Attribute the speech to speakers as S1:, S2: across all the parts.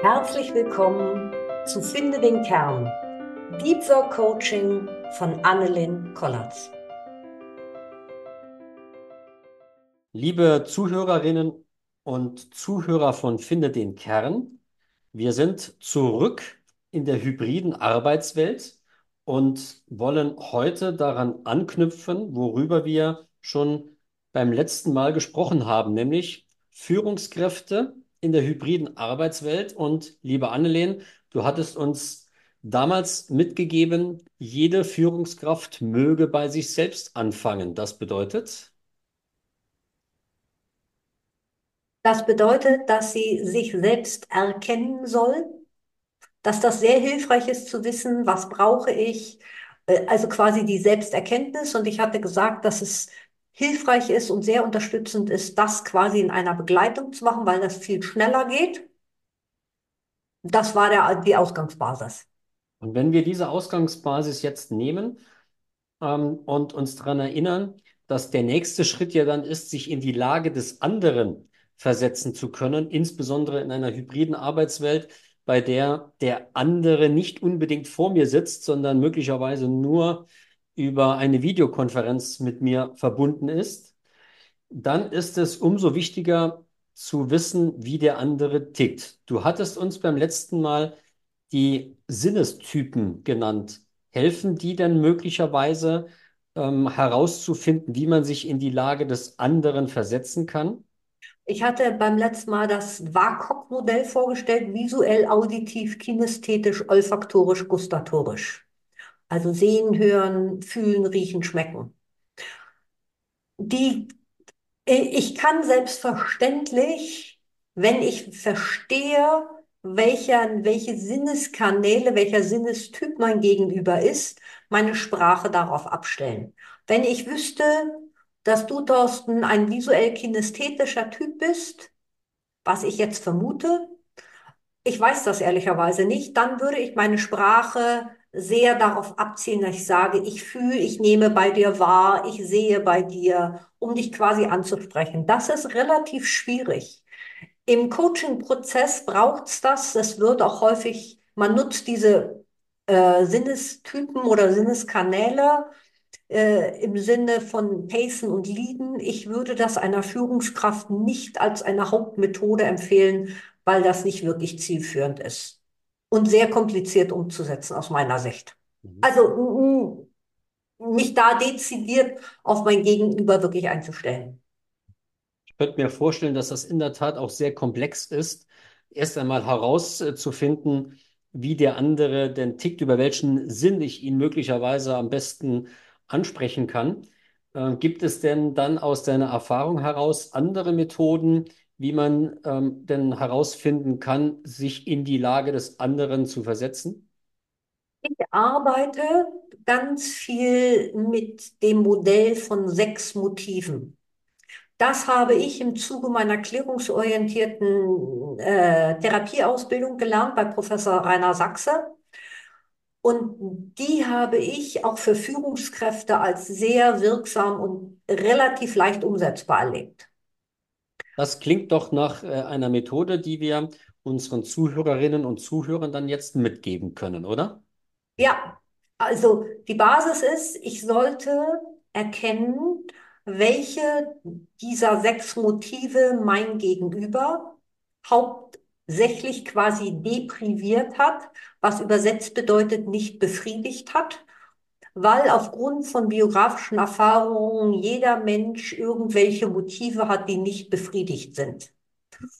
S1: Herzlich willkommen zu Finde den Kern, Deep Work Coaching von Annelyn Kollatz.
S2: Liebe Zuhörerinnen und Zuhörer von Finde den Kern, wir sind zurück in der hybriden Arbeitswelt und wollen heute daran anknüpfen, worüber wir schon beim letzten Mal gesprochen haben, nämlich Führungskräfte in der hybriden Arbeitswelt. Und liebe Annelien, du hattest uns damals mitgegeben, jede Führungskraft möge bei sich selbst anfangen. Das bedeutet?
S1: Das bedeutet, dass sie sich selbst erkennen soll, dass das sehr hilfreich ist zu wissen, was brauche ich, äh, also quasi die Selbsterkenntnis. Und ich hatte gesagt, dass es hilfreich ist und sehr unterstützend ist, das quasi in einer Begleitung zu machen, weil das viel schneller geht. Das war der, die Ausgangsbasis.
S2: Und wenn wir diese Ausgangsbasis jetzt nehmen ähm, und uns daran erinnern, dass der nächste Schritt ja dann ist, sich in die Lage des anderen versetzen zu können, insbesondere in einer hybriden Arbeitswelt, bei der der andere nicht unbedingt vor mir sitzt, sondern möglicherweise nur über eine Videokonferenz mit mir verbunden ist, dann ist es umso wichtiger zu wissen, wie der andere tickt. Du hattest uns beim letzten Mal die Sinnestypen genannt. Helfen die denn möglicherweise ähm, herauszufinden, wie man sich in die Lage des anderen versetzen kann?
S1: Ich hatte beim letzten Mal das WAKOK-Modell vorgestellt, visuell, auditiv, kinästhetisch, olfaktorisch, gustatorisch. Also sehen, hören, fühlen, riechen, schmecken. Die, ich kann selbstverständlich, wenn ich verstehe, welcher, welche Sinneskanäle, welcher Sinnestyp mein Gegenüber ist, meine Sprache darauf abstellen. Wenn ich wüsste, dass du, Thorsten, ein visuell kinästhetischer Typ bist, was ich jetzt vermute, ich weiß das ehrlicherweise nicht, dann würde ich meine Sprache sehr darauf abzielen, dass ich sage, ich fühle, ich nehme bei dir wahr, ich sehe bei dir, um dich quasi anzusprechen. Das ist relativ schwierig. Im Coaching-Prozess braucht es das. Das wird auch häufig, man nutzt diese äh, Sinnestypen oder Sinneskanäle äh, im Sinne von Pacen und Leaden. Ich würde das einer Führungskraft nicht als eine Hauptmethode empfehlen, weil das nicht wirklich zielführend ist und sehr kompliziert umzusetzen aus meiner Sicht. Mhm. Also mich da dezidiert auf mein Gegenüber wirklich einzustellen.
S2: Ich könnte mir vorstellen, dass das in der Tat auch sehr komplex ist, erst einmal herauszufinden, wie der andere denn tickt, über welchen Sinn ich ihn möglicherweise am besten ansprechen kann. Äh, gibt es denn dann aus deiner Erfahrung heraus andere Methoden, wie man ähm, denn herausfinden kann, sich in die Lage des anderen zu versetzen?
S1: Ich arbeite ganz viel mit dem Modell von sechs Motiven. Das habe ich im Zuge meiner klärungsorientierten äh, Therapieausbildung gelernt bei Professor Rainer Sachse. Und die habe ich auch für Führungskräfte als sehr wirksam und relativ leicht umsetzbar erlebt.
S2: Das klingt doch nach äh, einer Methode, die wir unseren Zuhörerinnen und Zuhörern dann jetzt mitgeben können, oder?
S1: Ja, also die Basis ist, ich sollte erkennen, welche dieser sechs Motive mein Gegenüber hauptsächlich quasi depriviert hat, was übersetzt bedeutet nicht befriedigt hat weil aufgrund von biografischen Erfahrungen jeder Mensch irgendwelche Motive hat, die nicht befriedigt sind.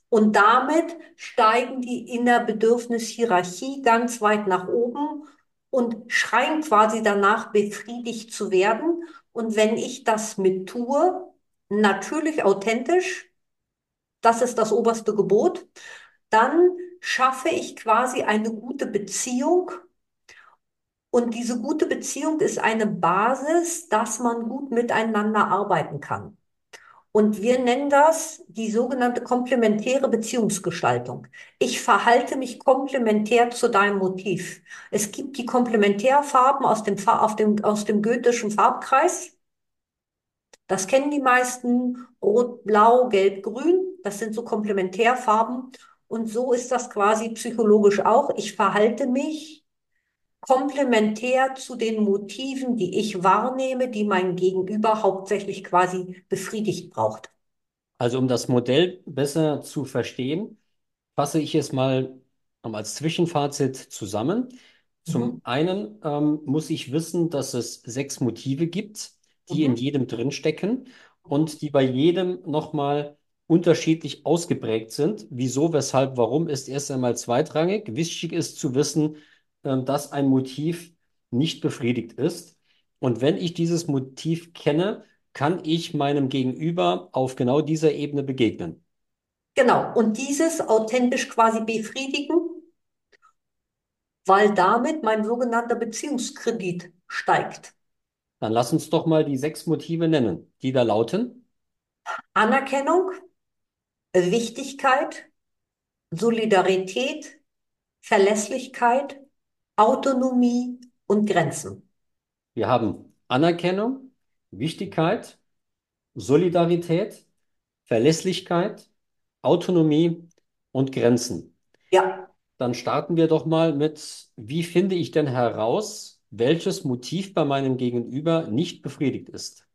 S1: Und damit steigen die in der Bedürfnishierarchie ganz weit nach oben und schreien quasi danach, befriedigt zu werden. Und wenn ich das mit tue, natürlich authentisch, das ist das oberste Gebot, dann schaffe ich quasi eine gute Beziehung und diese gute Beziehung ist eine Basis, dass man gut miteinander arbeiten kann. Und wir nennen das die sogenannte komplementäre Beziehungsgestaltung. Ich verhalte mich komplementär zu deinem Motiv. Es gibt die Komplementärfarben aus dem, auf dem, aus dem goethischen Farbkreis. Das kennen die meisten. Rot, Blau, Gelb, Grün. Das sind so Komplementärfarben. Und so ist das quasi psychologisch auch. Ich verhalte mich komplementär zu den Motiven, die ich wahrnehme, die mein Gegenüber hauptsächlich quasi befriedigt braucht.
S2: Also um das Modell besser zu verstehen, fasse ich es mal als Zwischenfazit zusammen. Zum
S1: Mhm.
S2: einen ähm, muss ich wissen, dass es sechs Motive gibt, die in
S1: Mhm.
S2: jedem drinstecken und die bei jedem nochmal unterschiedlich ausgeprägt sind. Wieso, weshalb, warum ist erst einmal zweitrangig. Wichtig ist zu wissen, dass ein Motiv nicht befriedigt ist. Und wenn ich dieses Motiv kenne, kann ich meinem Gegenüber auf genau dieser Ebene begegnen.
S1: Genau. Und dieses authentisch quasi befriedigen, weil damit mein sogenannter Beziehungskredit steigt.
S2: Dann lass uns doch mal die sechs Motive nennen, die da lauten.
S1: Anerkennung, Wichtigkeit, Solidarität, Verlässlichkeit, Autonomie und Grenzen.
S2: Wir haben Anerkennung, Wichtigkeit, Solidarität, Verlässlichkeit, Autonomie und Grenzen.
S1: Ja,
S2: Dann starten wir doch mal mit, wie finde ich denn heraus, welches Motiv bei meinem Gegenüber nicht befriedigt ist?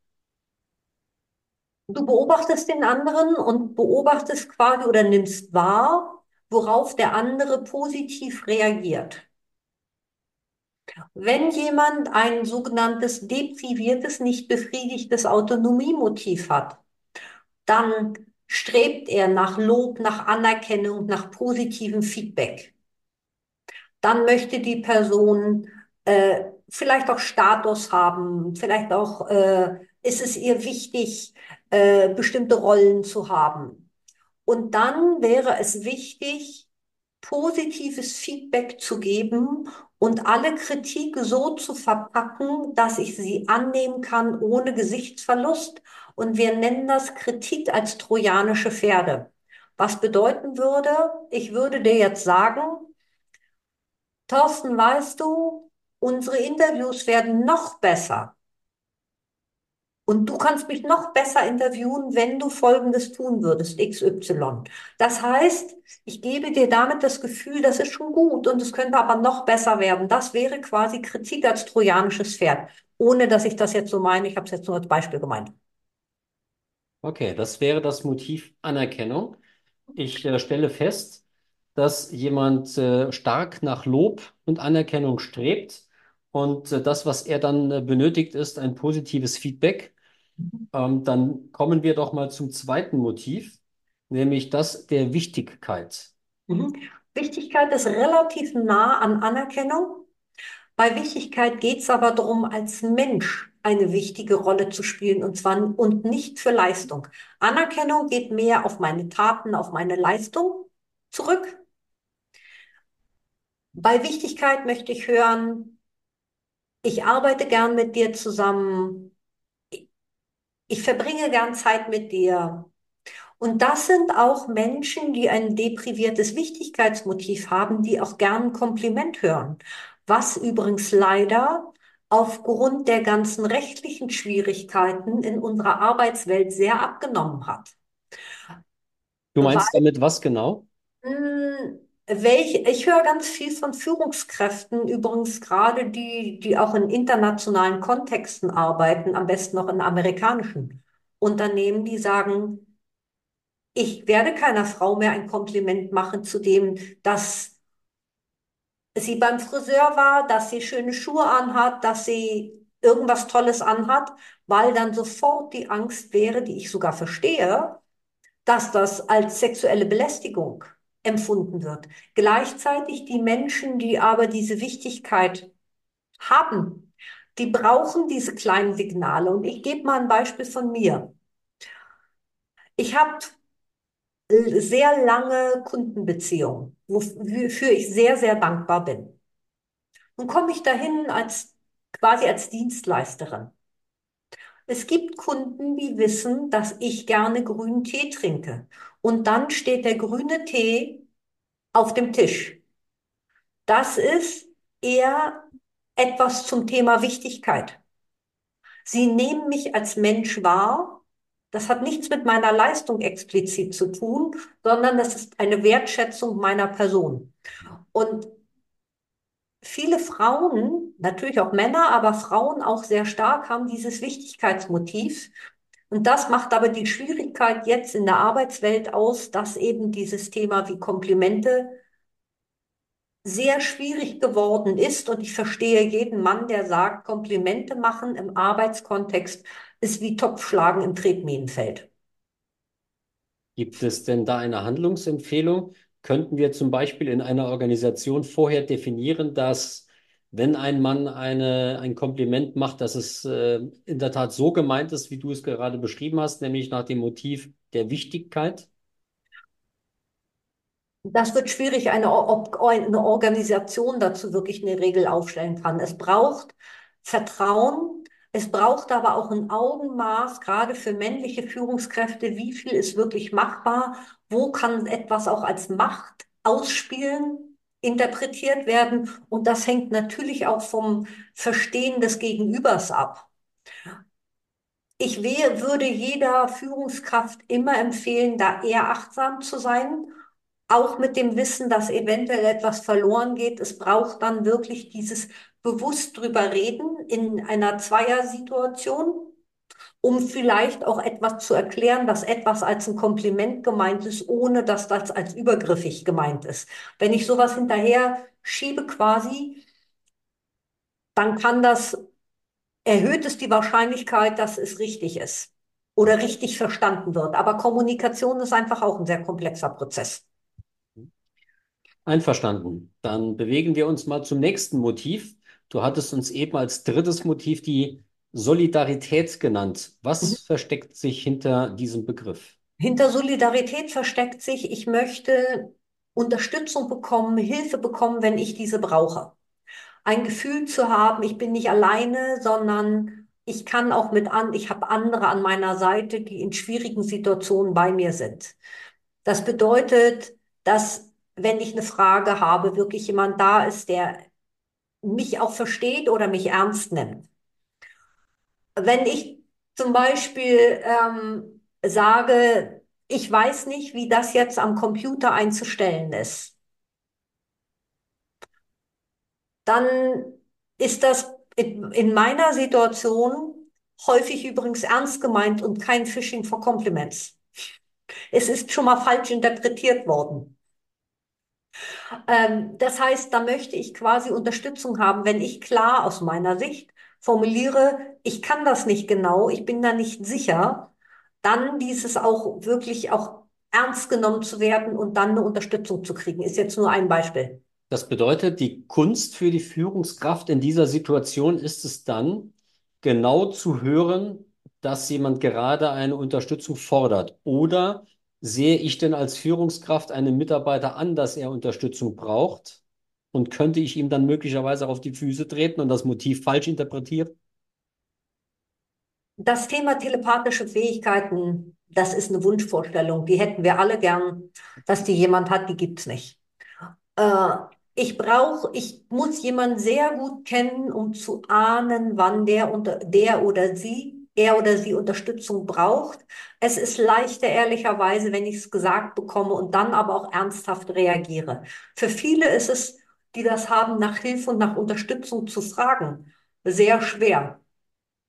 S1: du beobachtest den anderen und beobachtest quasi oder nimmst wahr, worauf der andere positiv reagiert. Wenn jemand ein sogenanntes depriviertes, nicht befriedigtes Autonomiemotiv hat, dann strebt er nach Lob, nach Anerkennung, nach positivem Feedback. Dann möchte die Person äh, vielleicht auch Status haben, vielleicht auch äh, ist es ihr wichtig, äh, bestimmte Rollen zu haben. Und dann wäre es wichtig, positives Feedback zu geben und alle Kritik so zu verpacken, dass ich sie annehmen kann ohne Gesichtsverlust. Und wir nennen das Kritik als trojanische Pferde. Was bedeuten würde, ich würde dir jetzt sagen, Thorsten, weißt du, unsere Interviews werden noch besser. Und du kannst mich noch besser interviewen, wenn du Folgendes tun würdest, XY. Das heißt, ich gebe dir damit das Gefühl, das ist schon gut und es könnte aber noch besser werden. Das wäre quasi Kritik als trojanisches Pferd, ohne dass ich das jetzt so meine. Ich habe es jetzt nur als Beispiel gemeint.
S2: Okay, das wäre das Motiv Anerkennung. Ich äh, stelle fest, dass jemand äh, stark nach Lob und Anerkennung strebt und äh, das, was er dann äh, benötigt, ist ein positives Feedback. Ähm, dann kommen wir doch mal zum zweiten Motiv, nämlich das der Wichtigkeit.
S1: Mhm. Wichtigkeit ist relativ nah an Anerkennung. Bei Wichtigkeit geht es aber darum, als Mensch eine wichtige Rolle zu spielen und zwar und nicht für Leistung. Anerkennung geht mehr auf meine Taten, auf meine Leistung zurück. Bei Wichtigkeit möchte ich hören, ich arbeite gern mit dir zusammen, ich verbringe gern Zeit mit dir. Und das sind auch Menschen, die ein depriviertes Wichtigkeitsmotiv haben, die auch gern ein Kompliment hören. Was übrigens leider aufgrund der ganzen rechtlichen Schwierigkeiten in unserer Arbeitswelt sehr abgenommen hat.
S2: Du
S1: Weil,
S2: meinst damit was genau?
S1: mh, welch, ich höre ganz viel von Führungskräften, übrigens gerade die, die auch in internationalen Kontexten arbeiten, am besten noch in amerikanischen Unternehmen, die sagen, Ich werde keiner Frau mehr ein Kompliment machen zu dem, dass sie beim Friseur war, dass sie schöne Schuhe anhat, dass sie irgendwas Tolles anhat, weil dann sofort die Angst wäre, die ich sogar verstehe, dass das als sexuelle Belästigung empfunden wird. Gleichzeitig die Menschen, die aber diese Wichtigkeit haben, die brauchen diese kleinen Signale. Und ich gebe mal ein Beispiel von mir. Ich habe sehr lange Kundenbeziehung, wofür ich sehr, sehr dankbar bin. Nun komme ich dahin als quasi als Dienstleisterin. Es gibt Kunden, die wissen, dass ich gerne grünen Tee trinke. Und dann steht der grüne Tee auf dem Tisch. Das ist eher etwas zum Thema Wichtigkeit. Sie nehmen mich als Mensch wahr Das hat nichts mit meiner Leistung explizit zu tun, sondern das ist eine Wertschätzung meiner Person. Und viele Frauen, natürlich auch Männer, aber Frauen auch sehr stark, haben dieses Wichtigkeitsmotiv. Und das macht aber die Schwierigkeit jetzt in der Arbeitswelt aus, dass eben dieses Thema wie Komplimente sehr schwierig geworden ist. Und ich verstehe jeden Mann, der sagt, Komplimente machen im Arbeitskontext ist wie Topfschlagen im Tretminenfeld.
S2: Gibt es denn da eine Handlungsempfehlung? Könnten wir zum Beispiel in einer Organisation vorher definieren, dass wenn ein Mann eine, ein Kompliment macht, dass es äh, in der Tat so gemeint ist, wie du es gerade beschrieben hast, nämlich nach dem Motiv der Wichtigkeit?
S1: Das wird schwierig, eine, ob eine Organisation dazu wirklich eine Regel aufstellen kann. Es braucht Vertrauen, es braucht aber auch ein Augenmaß, gerade für männliche Führungskräfte, wie viel ist wirklich machbar, wo kann etwas auch als Macht ausspielen, interpretiert werden. Und das hängt natürlich auch vom Verstehen des Gegenübers ab. Ich würde jeder Führungskraft immer empfehlen, da eher achtsam zu sein auch mit dem Wissen, dass eventuell etwas verloren geht. Es braucht dann wirklich dieses bewusst drüber reden in einer Zweiersituation, um vielleicht auch etwas zu erklären, dass etwas als ein Kompliment gemeint ist, ohne dass das als übergriffig gemeint ist. Wenn ich sowas hinterher schiebe quasi, dann kann das, erhöht es die Wahrscheinlichkeit, dass es richtig ist oder richtig verstanden wird. Aber Kommunikation ist einfach auch ein sehr komplexer Prozess.
S2: Einverstanden. Dann bewegen wir uns mal zum nächsten Motiv. Du hattest uns eben als drittes Motiv die Solidarität genannt. Was mhm. versteckt sich hinter diesem Begriff?
S1: Hinter Solidarität versteckt sich, ich möchte Unterstützung bekommen, Hilfe bekommen, wenn ich diese brauche. Ein Gefühl zu haben, ich bin nicht alleine, sondern ich kann auch mit an, ich habe andere an meiner Seite, die in schwierigen Situationen bei mir sind. Das bedeutet, dass wenn ich eine Frage habe, wirklich jemand da ist, der mich auch versteht oder mich ernst nimmt. Wenn ich zum Beispiel ähm, sage, ich weiß nicht, wie das jetzt am Computer einzustellen ist, dann ist das in, in meiner Situation häufig übrigens ernst gemeint und kein Phishing for Compliments. Es ist schon mal falsch interpretiert worden. Ähm, das heißt, da möchte ich quasi Unterstützung haben, wenn ich klar aus meiner Sicht formuliere, ich kann das nicht genau, ich bin da nicht sicher, dann dieses auch wirklich auch ernst genommen zu werden und dann eine Unterstützung zu kriegen, ist jetzt nur ein Beispiel.
S2: Das bedeutet, die Kunst für die Führungskraft in dieser Situation ist es dann, genau zu hören, dass jemand gerade eine Unterstützung fordert oder sehe ich denn als Führungskraft einen Mitarbeiter an, dass er Unterstützung braucht? Und könnte ich ihm dann möglicherweise auf die Füße treten und das Motiv falsch interpretieren?
S1: Das Thema telepathische Fähigkeiten, das ist eine Wunschvorstellung. Die hätten wir alle gern. Dass die jemand hat, die gibt's nicht. Äh, ich brauche, ich muss jemanden sehr gut kennen, um zu ahnen, wann der, unter, der oder sie er oder sie Unterstützung braucht. Es ist leichter, ehrlicherweise, wenn ich es gesagt bekomme und dann aber auch ernsthaft reagiere. Für viele ist es, die das haben, nach Hilfe und nach Unterstützung zu fragen, sehr schwer.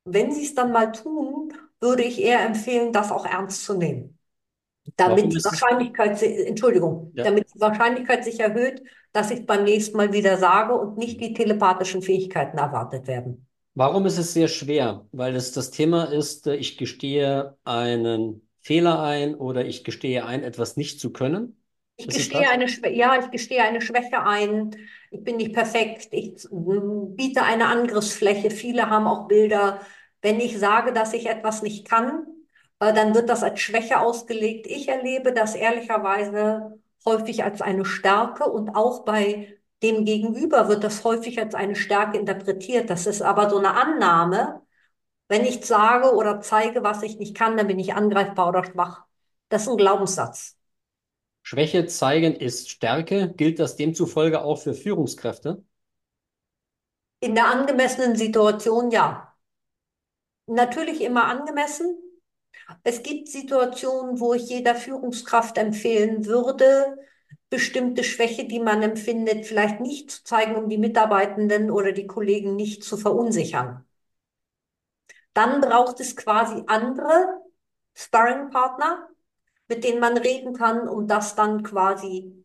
S1: Wenn sie es dann mal tun, würde ich eher empfehlen, das auch ernst zu nehmen. Damit die Wahrscheinlichkeit, Entschuldigung, ja. damit die Wahrscheinlichkeit sich erhöht, dass ich beim nächsten Mal wieder sage und nicht die telepathischen Fähigkeiten erwartet werden.
S2: Warum ist es sehr schwer? Weil es das Thema ist, äh, ich gestehe einen Fehler ein oder ich gestehe ein, etwas nicht zu können.
S1: Ich gestehe eine, ja, ich gestehe eine Schwäche ein. Ich bin nicht perfekt. Ich biete eine Angriffsfläche. Viele haben auch Bilder. Wenn ich sage, dass ich etwas nicht kann, äh, dann wird das als Schwäche ausgelegt. Ich erlebe das ehrlicherweise häufig als eine Stärke und auch bei dem Gegenüber wird das häufig als eine Stärke interpretiert. Das ist aber so eine Annahme. Wenn ich sage oder zeige, was ich nicht kann, dann bin ich angreifbar oder schwach. Das ist ein Glaubenssatz.
S2: Schwäche zeigen ist Stärke. Gilt das demzufolge auch für Führungskräfte?
S1: In der angemessenen Situation ja. Natürlich immer angemessen. Es gibt Situationen, wo ich jeder Führungskraft empfehlen würde, bestimmte Schwäche, die man empfindet, vielleicht nicht zu zeigen, um die Mitarbeitenden oder die Kollegen nicht zu verunsichern. Dann braucht es quasi andere Sparringpartner, mit denen man reden kann, um das dann quasi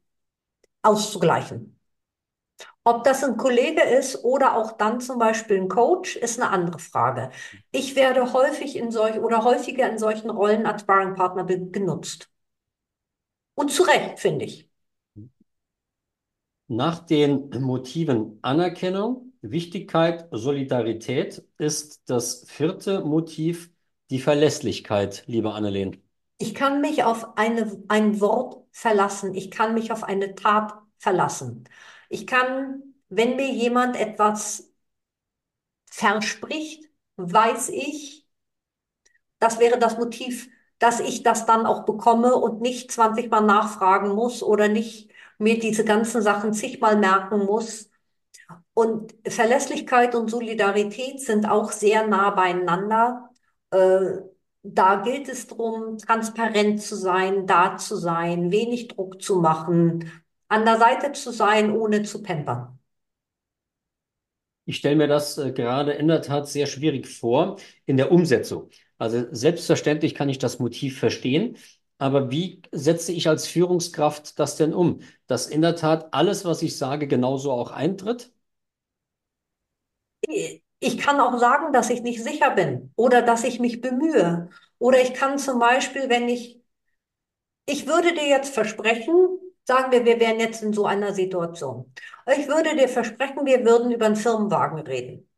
S1: auszugleichen. Ob das ein Kollege ist oder auch dann zum Beispiel ein Coach, ist eine andere Frage. Ich werde häufig in solch oder häufiger in solchen Rollen als Sparringpartner genutzt. Und zu Recht, finde ich.
S2: Nach den Motiven Anerkennung, Wichtigkeit, Solidarität ist das vierte Motiv die Verlässlichkeit, liebe Annelien.
S1: Ich kann mich auf eine, ein Wort verlassen. Ich kann mich auf eine Tat verlassen. Ich kann, wenn mir jemand etwas verspricht, weiß ich, das wäre das Motiv, dass ich das dann auch bekomme und nicht 20 Mal nachfragen muss oder nicht mir diese ganzen Sachen zigmal merken muss. Und Verlässlichkeit und Solidarität sind auch sehr nah beieinander. Äh, da gilt es darum, transparent zu sein, da zu sein, wenig Druck zu machen, an der Seite zu sein, ohne zu pampern.
S2: Ich stelle mir das äh, gerade in der Tat sehr schwierig vor in der Umsetzung. Also selbstverständlich kann ich das Motiv verstehen, aber wie setze ich als Führungskraft das denn um? Dass in der Tat alles, was ich sage, genauso auch eintritt?
S1: Ich kann auch sagen, dass ich nicht sicher bin oder dass ich mich bemühe. Oder ich kann zum Beispiel, wenn ich, ich würde dir jetzt versprechen, sagen wir, wir wären jetzt in so einer Situation. Ich würde dir versprechen, wir würden über einen Firmenwagen reden.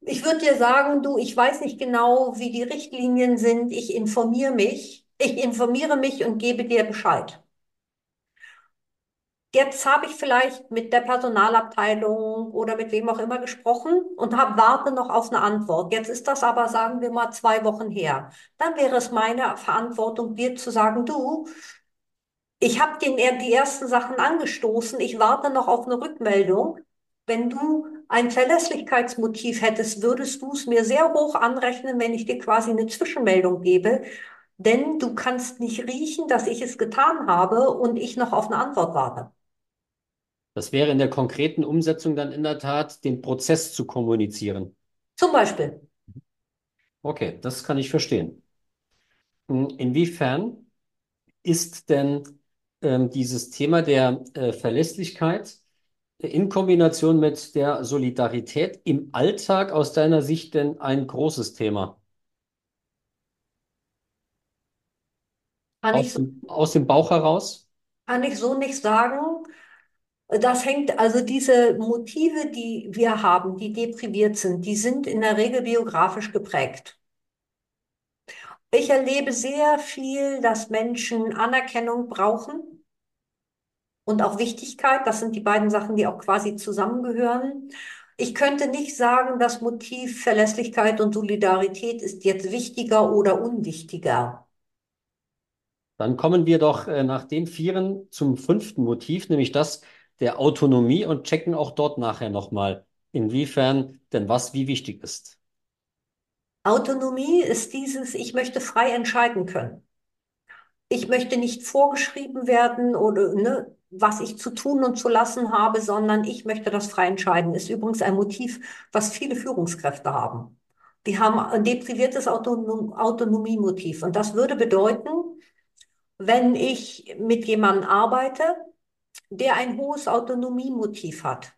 S1: Ich würde dir sagen, du, ich weiß nicht genau, wie die Richtlinien sind. Ich informiere mich. Ich informiere mich und gebe dir Bescheid. Jetzt habe ich vielleicht mit der Personalabteilung oder mit wem auch immer gesprochen und habe warte noch auf eine Antwort. Jetzt ist das aber, sagen wir mal, zwei Wochen her. Dann wäre es meine Verantwortung, dir zu sagen, du, ich habe den die ersten Sachen angestoßen. Ich warte noch auf eine Rückmeldung. Wenn du ein Verlässlichkeitsmotiv hättest, würdest du es mir sehr hoch anrechnen, wenn ich dir quasi eine Zwischenmeldung gebe. Denn du kannst nicht riechen, dass ich es getan habe und ich noch auf eine Antwort warte.
S2: Das wäre in der konkreten Umsetzung dann in der Tat, den Prozess zu kommunizieren.
S1: Zum Beispiel.
S2: Okay, das kann ich verstehen. Hm, inwiefern ist denn ähm, dieses Thema der äh, Verlässlichkeit in Kombination mit der Solidarität im Alltag aus deiner Sicht denn ein großes Thema?
S1: Kann
S2: aus,
S1: ich,
S2: dem, aus dem Bauch heraus?
S1: Kann ich so nicht sagen. Das hängt, also diese Motive, die wir haben, die depriviert sind, die sind in der Regel biografisch geprägt. Ich erlebe sehr viel, dass Menschen Anerkennung brauchen und auch Wichtigkeit. Das sind die beiden Sachen, die auch quasi zusammengehören. Ich könnte nicht sagen, das Motiv Verlässlichkeit und Solidarität ist jetzt wichtiger oder unwichtiger.
S2: Dann kommen wir doch äh, nach den Vieren zum fünften Motiv, nämlich das der Autonomie und checken auch dort nachher nochmal, inwiefern denn was wie wichtig ist.
S1: Autonomie ist dieses, ich möchte frei entscheiden können. Ich möchte nicht vorgeschrieben werden oder ne, was ich zu tun und zu lassen habe, sondern ich möchte das frei entscheiden. Ist übrigens ein Motiv, was viele Führungskräfte haben. Die haben ein depriviertes Autonom Autonomiemotiv. Und das würde bedeuten, wenn ich mit jemandem arbeite, der ein hohes Autonomiemotiv hat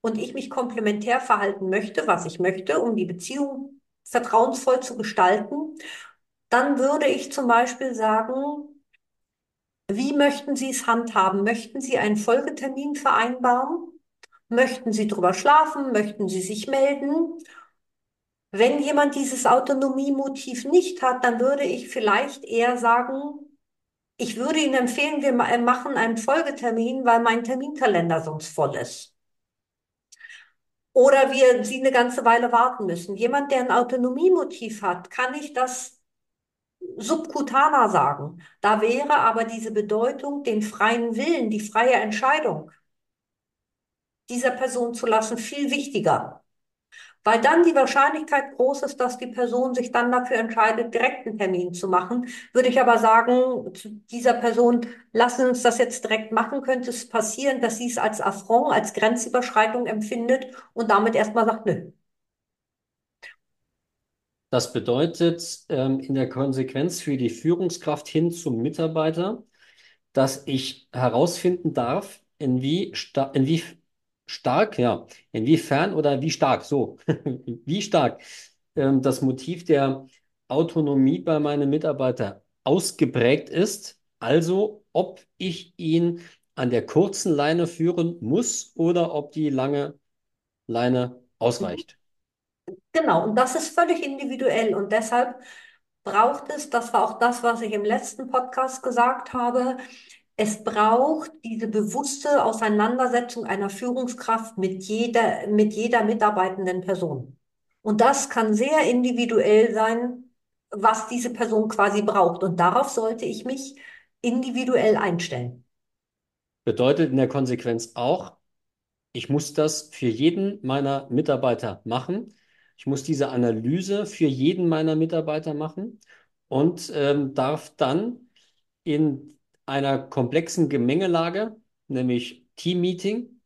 S1: und ich mich komplementär verhalten möchte, was ich möchte, um die Beziehung vertrauensvoll zu gestalten, dann würde ich zum Beispiel sagen, wie möchten Sie es handhaben? Möchten Sie einen Folgetermin vereinbaren? Möchten Sie drüber schlafen? Möchten Sie sich melden? Wenn jemand dieses Autonomiemotiv nicht hat, dann würde ich vielleicht eher sagen, ich würde Ihnen empfehlen, wir machen einen Folgetermin, weil mein Terminkalender sonst voll ist. Oder wir Sie eine ganze Weile warten müssen. Jemand, der ein Autonomiemotiv hat, kann ich das subkutaner sagen. Da wäre aber diese Bedeutung, den freien Willen, die freie Entscheidung dieser Person zu lassen, viel wichtiger. Weil dann die Wahrscheinlichkeit groß ist, dass die Person sich dann dafür entscheidet, direkt einen Termin zu machen. Würde ich aber sagen, zu dieser Person, lassen uns das jetzt direkt machen, könnte es passieren, dass sie es als Affront, als Grenzüberschreitung empfindet und damit erstmal sagt, nö.
S2: Das bedeutet ähm, in der Konsequenz für die Führungskraft hin zum Mitarbeiter, dass ich herausfinden darf, in wie, sta in wie stark, ja, inwiefern oder wie stark, so, wie stark? Ähm, das Motiv der Autonomie bei meinem Mitarbeiter ausgeprägt ist, also ob ich ihn an der kurzen Leine führen muss oder ob die lange Leine ausreicht.
S1: Genau, und das ist völlig individuell und deshalb braucht es, das war auch das, was ich im letzten Podcast gesagt habe, es braucht diese bewusste Auseinandersetzung einer Führungskraft mit jeder, mit jeder mitarbeitenden Person. Und das kann sehr individuell sein, was diese Person quasi braucht. Und darauf sollte ich mich individuell einstellen.
S2: Bedeutet in der Konsequenz auch, ich muss das für jeden meiner Mitarbeiter machen. Ich muss diese Analyse für jeden meiner Mitarbeiter machen und ähm, darf dann in einer komplexen Gemengelage, nämlich Teammeeting,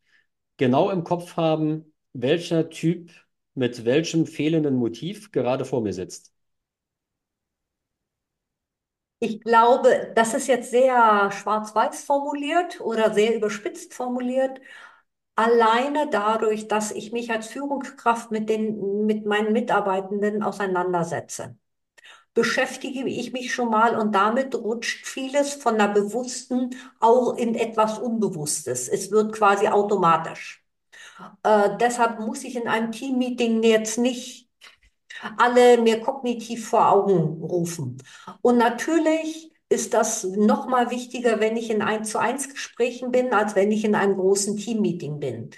S2: genau im Kopf haben, welcher Typ mit welchem fehlenden Motiv gerade vor mir sitzt.
S1: Ich glaube, das ist jetzt sehr schwarz-weiß formuliert oder sehr überspitzt formuliert. Alleine dadurch, dass ich mich als Führungskraft mit den, mit meinen Mitarbeitenden auseinandersetze beschäftige ich mich schon mal und damit rutscht vieles von der bewussten auch in etwas Unbewusstes. Es wird quasi automatisch. Äh, deshalb muss ich in einem Teammeeting jetzt nicht alle mir kognitiv vor Augen rufen. Und natürlich ist das noch mal wichtiger, wenn ich in 1 zu 1 Gesprächen bin, als wenn ich in einem großen Teammeeting bin.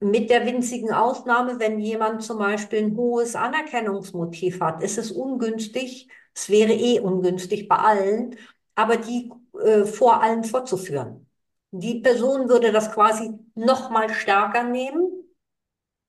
S1: Mit der winzigen Ausnahme, wenn jemand zum Beispiel ein hohes Anerkennungsmotiv hat, ist es ungünstig, es wäre eh ungünstig bei allen, aber die äh, vor allen vorzuführen. Die Person würde das quasi noch mal stärker nehmen,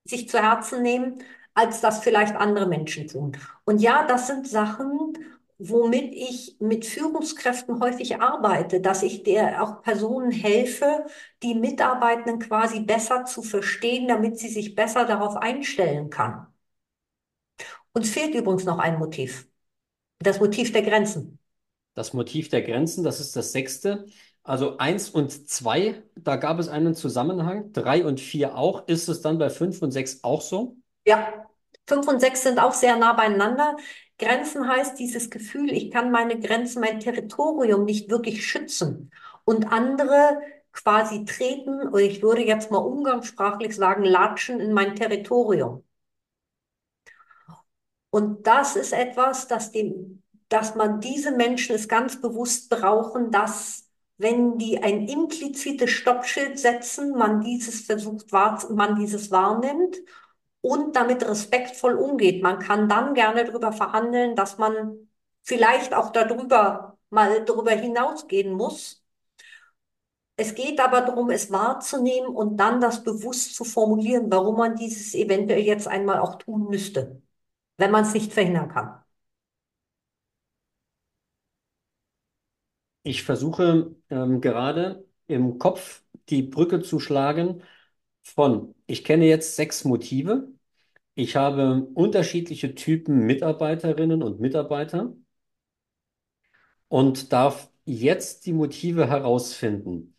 S1: sich zu Herzen nehmen, als das vielleicht andere Menschen tun. Und ja, das sind Sachen, womit ich mit Führungskräften häufig arbeite, dass ich der auch Personen helfe, die Mitarbeitenden quasi besser zu verstehen, damit sie sich besser darauf einstellen kann. Uns fehlt übrigens noch ein Motiv. Das Motiv der Grenzen.
S2: Das Motiv der Grenzen, das ist das sechste. Also eins und zwei, da gab es einen Zusammenhang. Drei und vier auch. Ist es dann bei fünf und sechs auch so?
S1: Ja, fünf und sechs sind auch sehr nah beieinander. Grenzen heißt dieses Gefühl, ich kann meine Grenzen, mein Territorium nicht wirklich schützen. Und andere quasi treten, oder ich würde jetzt mal umgangssprachlich sagen, latschen in mein Territorium. Und das ist etwas, das dem, dass man diese Menschen es ganz bewusst brauchen, dass wenn die ein implizites Stoppschild setzen, man dieses versucht man dieses wahrnimmt und damit respektvoll umgeht. Man kann dann gerne darüber verhandeln, dass man vielleicht auch darüber mal darüber hinausgehen muss. Es geht aber darum, es wahrzunehmen und dann das bewusst zu formulieren, warum man dieses eventuell jetzt einmal auch tun müsste, wenn man es nicht verhindern kann.
S2: Ich versuche ähm, gerade im Kopf die Brücke zu schlagen von, ich kenne jetzt sechs Motive, ich habe unterschiedliche Typen Mitarbeiterinnen und Mitarbeiter und darf jetzt die Motive herausfinden.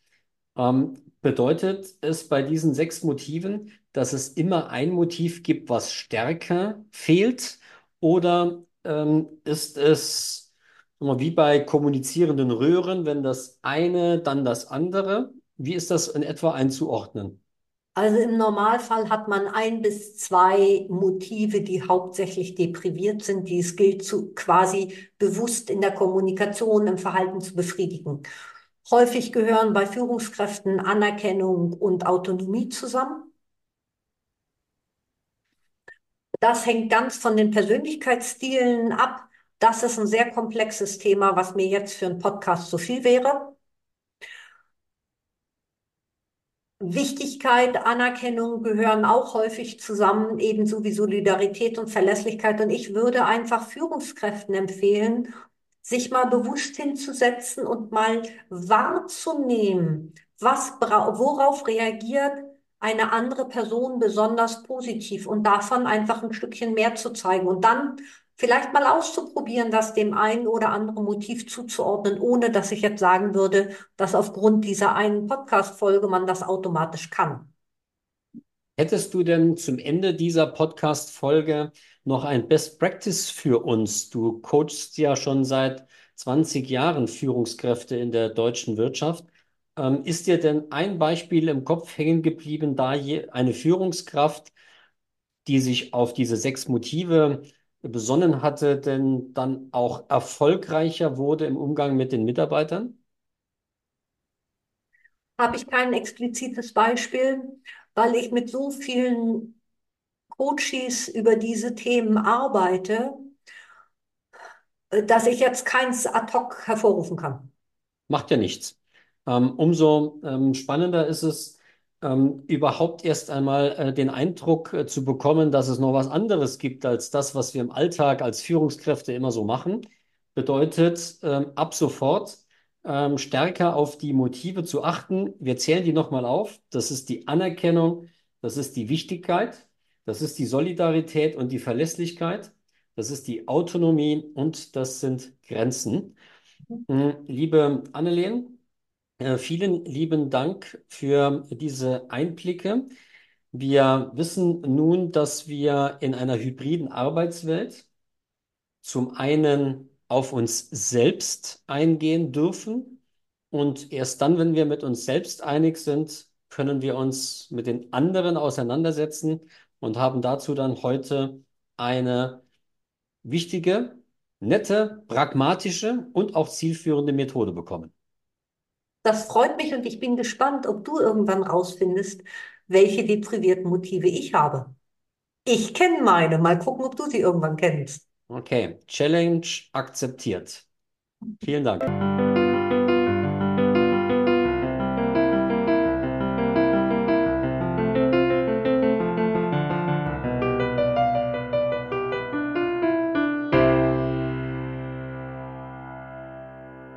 S2: Ähm, bedeutet es bei diesen sechs Motiven, dass es immer ein Motiv gibt, was stärker fehlt? Oder ähm, ist es wie bei kommunizierenden Röhren, wenn das eine, dann das andere? Wie ist das in etwa einzuordnen?
S1: Also im Normalfall hat man ein bis zwei Motive, die hauptsächlich depriviert sind, die es gilt zu quasi bewusst in der Kommunikation, im Verhalten zu befriedigen. Häufig gehören bei Führungskräften Anerkennung und Autonomie zusammen. Das hängt ganz von den Persönlichkeitsstilen ab. Das ist ein sehr komplexes Thema, was mir jetzt für einen Podcast zu viel wäre. Wichtigkeit, Anerkennung gehören auch häufig zusammen, ebenso wie Solidarität und Verlässlichkeit. Und ich würde einfach Führungskräften empfehlen, sich mal bewusst hinzusetzen und mal wahrzunehmen, was, worauf reagiert eine andere Person besonders positiv und davon einfach ein Stückchen mehr zu zeigen und dann vielleicht mal auszuprobieren, das dem einen oder anderen Motiv zuzuordnen, ohne dass ich jetzt sagen würde, dass aufgrund dieser einen Podcast-Folge man das automatisch kann.
S2: Hättest du denn zum Ende dieser Podcast-Folge noch ein Best Practice für uns? Du coachst ja schon seit 20 Jahren Führungskräfte in der deutschen Wirtschaft. Ähm, ist dir denn ein Beispiel im Kopf hängen geblieben, da eine Führungskraft, die sich auf diese sechs Motive besonnen hatte, denn dann auch erfolgreicher wurde im Umgang mit den Mitarbeitern?
S1: Habe ich kein explizites Beispiel, weil ich mit so vielen Coaches über diese Themen arbeite, äh, dass ich jetzt keins ad hoc hervorrufen kann.
S2: Macht ja nichts. Ähm, umso ähm, spannender ist es, ähm, überhaupt erst einmal äh, den Eindruck äh, zu bekommen, dass es noch was anderes gibt als das, was wir im Alltag als Führungskräfte immer so machen. Bedeutet, ähm, ab sofort ähm, stärker auf die Motive zu achten. Wir zählen die nochmal auf. Das ist die Anerkennung, das ist die Wichtigkeit, das ist die Solidarität und die Verlässlichkeit, das ist die Autonomie und das sind Grenzen. Mm, Liebe Annelien, vielen lieben Dank für diese Einblicke. Wir wissen nun, dass wir in einer hybriden Arbeitswelt zum einen auf uns selbst eingehen dürfen und erst dann, wenn wir mit uns selbst einig sind, können wir uns mit den anderen auseinandersetzen und haben dazu dann heute eine wichtige, nette, pragmatische und auch zielführende Methode bekommen.
S1: Das freut mich und ich bin gespannt, ob du irgendwann rausfindest, welche deprivierten Motive ich habe. Ich kenne meine. Mal gucken, ob du sie irgendwann kennst.
S2: Okay, Challenge akzeptiert. Vielen Dank.